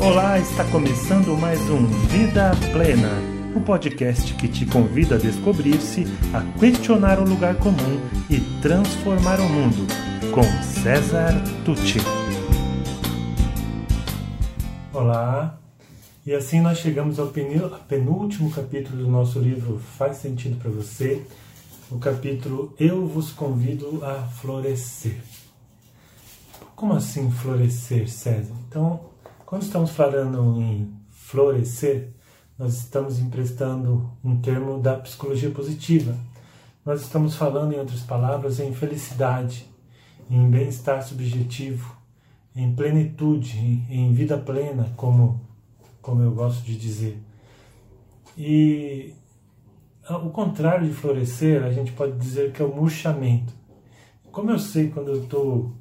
Olá, está começando mais um Vida Plena, o um podcast que te convida a descobrir-se, a questionar o lugar comum e transformar o mundo, com César Tucci. Olá, e assim nós chegamos ao penúltimo capítulo do nosso livro Faz Sentido para Você, o capítulo Eu vos convido a florescer. Como assim florescer, César? Então, quando estamos falando em florescer, nós estamos emprestando um termo da psicologia positiva. Nós estamos falando, em outras palavras, em felicidade, em bem-estar subjetivo, em plenitude, em vida plena, como, como eu gosto de dizer. E o contrário de florescer, a gente pode dizer que é o murchamento. Como eu sei quando eu estou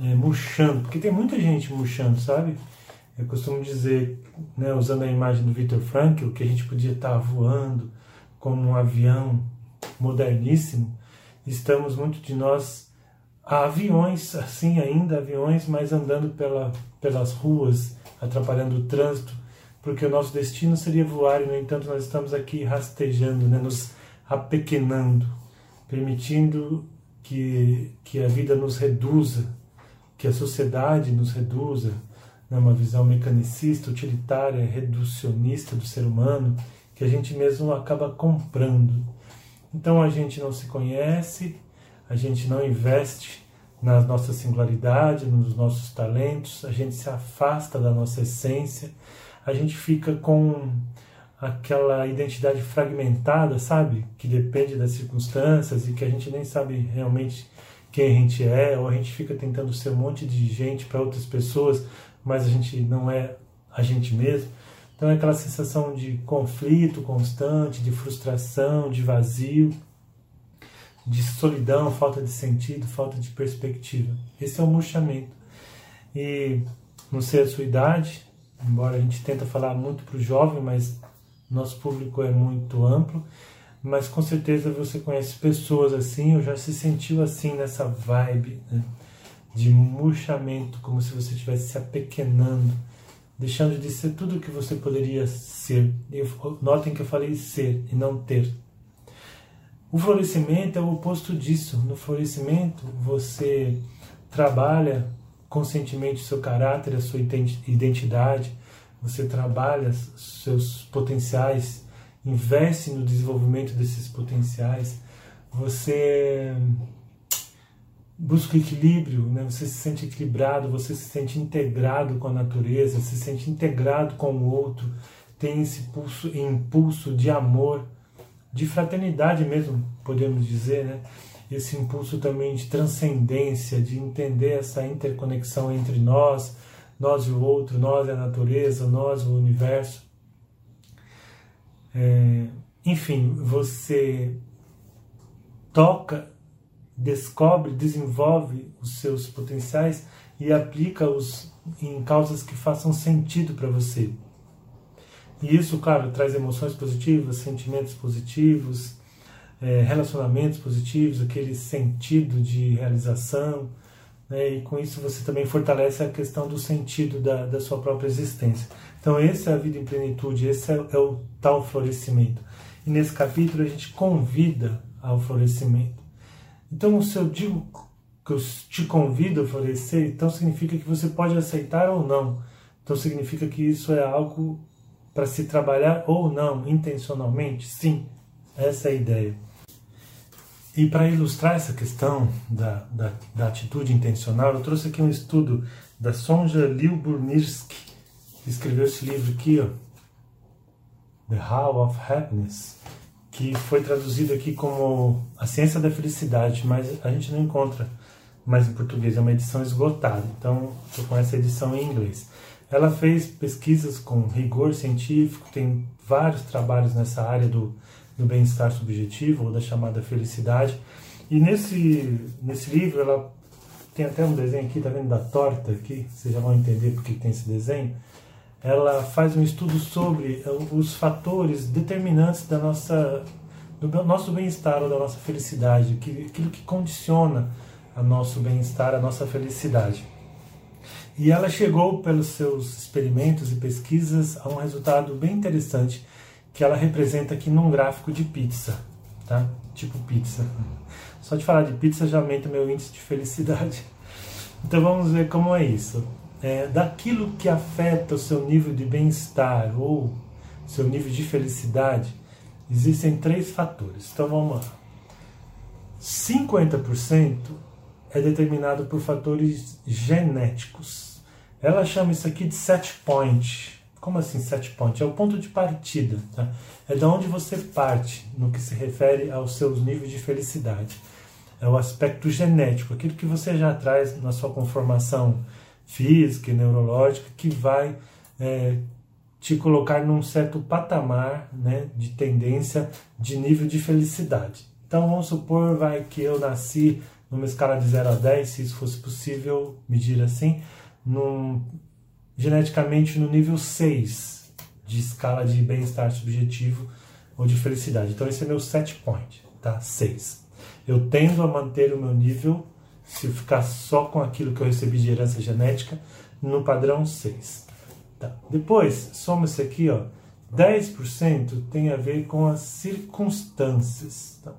é, murchando? Porque tem muita gente murchando, sabe? Eu costumo dizer, né, usando a imagem do Viktor Frankl, que a gente podia estar voando como um avião moderníssimo. Estamos, muito de nós, aviões, assim ainda, aviões, mas andando pela, pelas ruas, atrapalhando o trânsito, porque o nosso destino seria voar e, no entanto, nós estamos aqui rastejando, né, nos apequenando, permitindo que, que a vida nos reduza, que a sociedade nos reduza, né, uma visão mecanicista, utilitária, reducionista do ser humano, que a gente mesmo acaba comprando. Então a gente não se conhece, a gente não investe na nossa singularidade, nos nossos talentos, a gente se afasta da nossa essência, a gente fica com aquela identidade fragmentada, sabe? Que depende das circunstâncias e que a gente nem sabe realmente quem a gente é, ou a gente fica tentando ser um monte de gente para outras pessoas, mas a gente não é a gente mesmo. Então é aquela sensação de conflito constante, de frustração, de vazio, de solidão, falta de sentido, falta de perspectiva. Esse é o murchamento. E não sei a sua idade, embora a gente tenta falar muito para o jovem, mas nosso público é muito amplo, mas com certeza você conhece pessoas assim, ou já se sentiu assim nessa vibe, né? De murchamento, como se você estivesse se apequenando, deixando de ser tudo o que você poderia ser. Notem que eu falei ser e não ter. O florescimento é o oposto disso. No florescimento, você trabalha conscientemente o seu caráter, a sua identidade, você trabalha seus potenciais, investe no desenvolvimento desses potenciais, você busca equilíbrio, né? você se sente equilibrado, você se sente integrado com a natureza, se sente integrado com o outro, tem esse pulso, impulso de amor, de fraternidade mesmo, podemos dizer, né? esse impulso também de transcendência, de entender essa interconexão entre nós, nós e o outro, nós e a natureza, nós e o universo. É, enfim, você toca descobre, desenvolve os seus potenciais e aplica-os em causas que façam sentido para você. E isso, claro, traz emoções positivas, sentimentos positivos, é, relacionamentos positivos, aquele sentido de realização. Né? E com isso você também fortalece a questão do sentido da, da sua própria existência. Então, essa é a vida em plenitude, esse é, é o tal florescimento. E nesse capítulo a gente convida ao florescimento. Então, se eu digo que eu te convido a florescer, então significa que você pode aceitar ou não. Então, significa que isso é algo para se trabalhar ou não, intencionalmente? Sim, essa é a ideia. E para ilustrar essa questão da, da, da, atitude intencional, eu trouxe aqui um estudo da Sonja Lyubomirsky, que escreveu esse livro aqui, ó, The How of Happiness que foi traduzido aqui como A Ciência da Felicidade, mas a gente não encontra mais em português, é uma edição esgotada, então estou com essa edição em inglês. Ela fez pesquisas com rigor científico, tem vários trabalhos nessa área do, do bem-estar subjetivo, ou da chamada felicidade, e nesse, nesse livro ela tem até um desenho aqui, tá vendo da torta aqui, vocês já vão entender porque tem esse desenho, ela faz um estudo sobre eh, os fatores determinantes da nossa, do nosso bem-estar ou da nossa felicidade, aquilo que condiciona a nosso bem-estar, a nossa felicidade. E ela chegou, pelos seus experimentos e pesquisas, a um resultado bem interessante que ela representa aqui num gráfico de pizza, tá? Tipo pizza. Só de falar de pizza já aumenta meu índice de felicidade. Então vamos ver como é isso. É, daquilo que afeta o seu nível de bem-estar ou seu nível de felicidade, existem três fatores. Então vamos lá. 50% é determinado por fatores genéticos. Ela chama isso aqui de set point. Como assim set point? É o ponto de partida. Tá? É de onde você parte no que se refere aos seus níveis de felicidade. É o aspecto genético, aquilo que você já traz na sua conformação física e neurológica, que vai é, te colocar num certo patamar né, de tendência de nível de felicidade. Então vamos supor vai, que eu nasci numa escala de 0 a 10, se isso fosse possível medir assim, num, geneticamente no nível 6 de escala de bem-estar subjetivo ou de felicidade. Então esse é meu set point, tá? 6. Eu tendo a manter o meu nível, se ficar só com aquilo que eu recebi de herança genética, no padrão 6. Tá. Depois, soma isso aqui, ó. 10% tem a ver com as circunstâncias. Tá?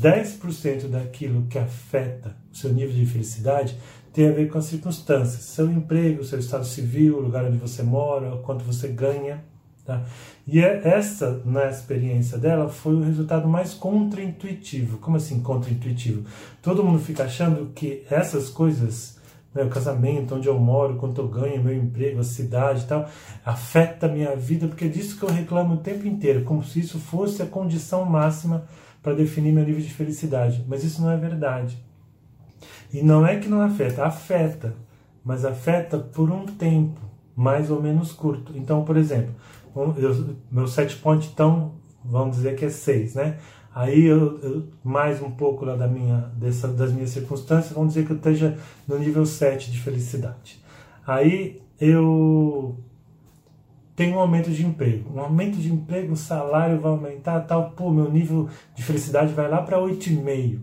10% daquilo que afeta o seu nível de felicidade tem a ver com as circunstâncias, seu emprego, seu estado civil, o lugar onde você mora, quanto você ganha. Tá? E é essa, na experiência dela, foi o resultado mais contraintuitivo. Como assim contraintuitivo? Todo mundo fica achando que essas coisas, né, o casamento, onde eu moro, quanto eu ganho, meu emprego, a cidade e tal, afeta a minha vida, porque é disso que eu reclamo o tempo inteiro, como se isso fosse a condição máxima para definir meu nível de felicidade. Mas isso não é verdade. E não é que não afeta, afeta, mas afeta por um tempo mais ou menos curto. Então, por exemplo, eu, meu set point então, vamos dizer que é 6, né? Aí eu, eu, mais um pouco lá da minha, dessa, das minhas circunstâncias, vamos dizer que eu esteja no nível 7 de felicidade. Aí eu tem um aumento de emprego. Um aumento de emprego, o salário vai aumentar, tal, pô, meu nível de felicidade vai lá para 8,5.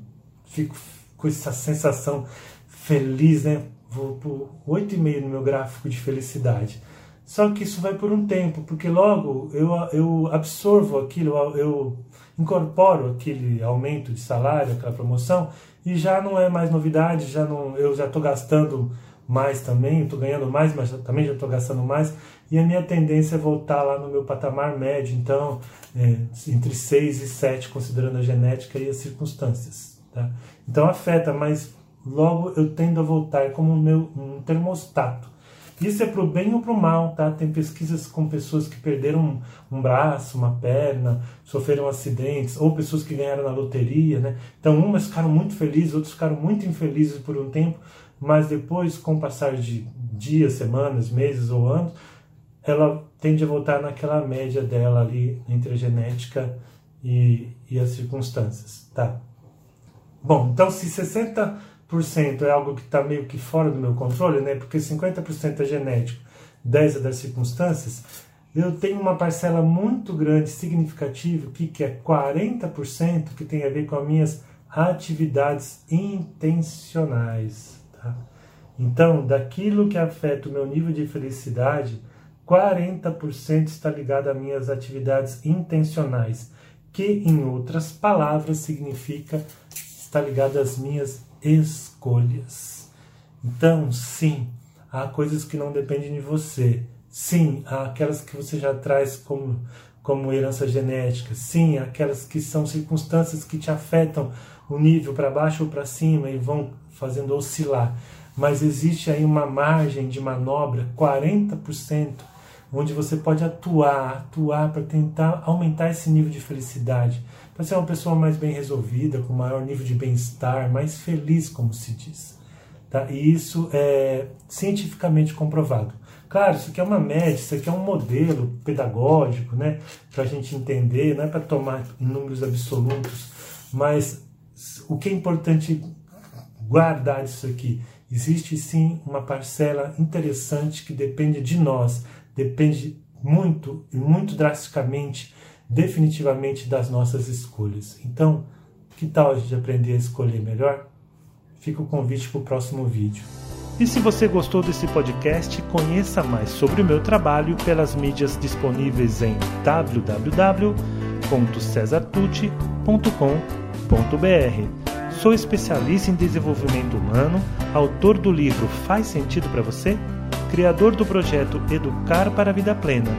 Fico com essa sensação feliz, né? Vou por 8,5 no meu gráfico de felicidade. Só que isso vai por um tempo, porque logo eu, eu absorvo aquilo, eu incorporo aquele aumento de salário, aquela promoção, e já não é mais novidade, já não, eu já estou gastando mais também, estou ganhando mais, mas também já estou gastando mais, e a minha tendência é voltar lá no meu patamar médio, então, é, entre 6 e 7, considerando a genética e as circunstâncias. Tá? Então afeta, mas logo eu tendo a voltar como um, meu, um termostato. Isso é para o bem ou para o mal, tá? Tem pesquisas com pessoas que perderam um, braço, uma perna, sofreram acidentes, ou pessoas que ganharam na loteria, né? Então, umas ficaram muito felizes, outros ficaram muito infelizes por um tempo, mas depois, com o passar de dias, semanas, meses ou anos, ela tende a voltar naquela média dela ali entre a genética e, e as circunstâncias, tá? Bom, então se 60% é algo que está meio que fora do meu controle, né? Porque 50% é genético, 10% é das circunstâncias, eu tenho uma parcela muito grande, significativa, que, que é 40%, que tem a ver com as minhas atividades intencionais. Tá? Então, daquilo que afeta o meu nível de felicidade, 40% está ligado às minhas atividades intencionais, que, em outras palavras, significa estar ligado às minhas escolhas. Então, sim, há coisas que não dependem de você. Sim, há aquelas que você já traz como, como herança genética. Sim, há aquelas que são circunstâncias que te afetam o nível para baixo ou para cima e vão fazendo oscilar. Mas existe aí uma margem de manobra, 40%, onde você pode atuar, atuar para tentar aumentar esse nível de felicidade, para ser uma pessoa mais bem resolvida, com maior nível de bem-estar, mais feliz, como se diz. Tá? E isso é cientificamente comprovado. Claro, isso aqui é uma média, isso aqui é um modelo pedagógico, né, para a gente entender, não é para tomar números absolutos, mas o que é importante guardar isso aqui? Existe sim uma parcela interessante que depende de nós, depende muito e muito drasticamente, definitivamente das nossas escolhas. Então, que tal a gente aprender a escolher melhor? Fica o convite para o próximo vídeo. E se você gostou desse podcast, conheça mais sobre o meu trabalho pelas mídias disponíveis em www.cesartucci.com.br. Sou especialista em desenvolvimento humano, autor do livro Faz Sentido para Você, criador do projeto Educar para a Vida Plena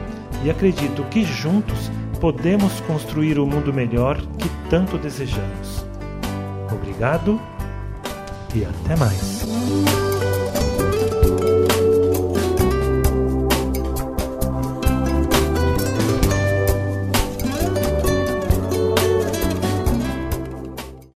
e acredito que juntos podemos construir o mundo melhor que tanto desejamos. Obrigado e até mais.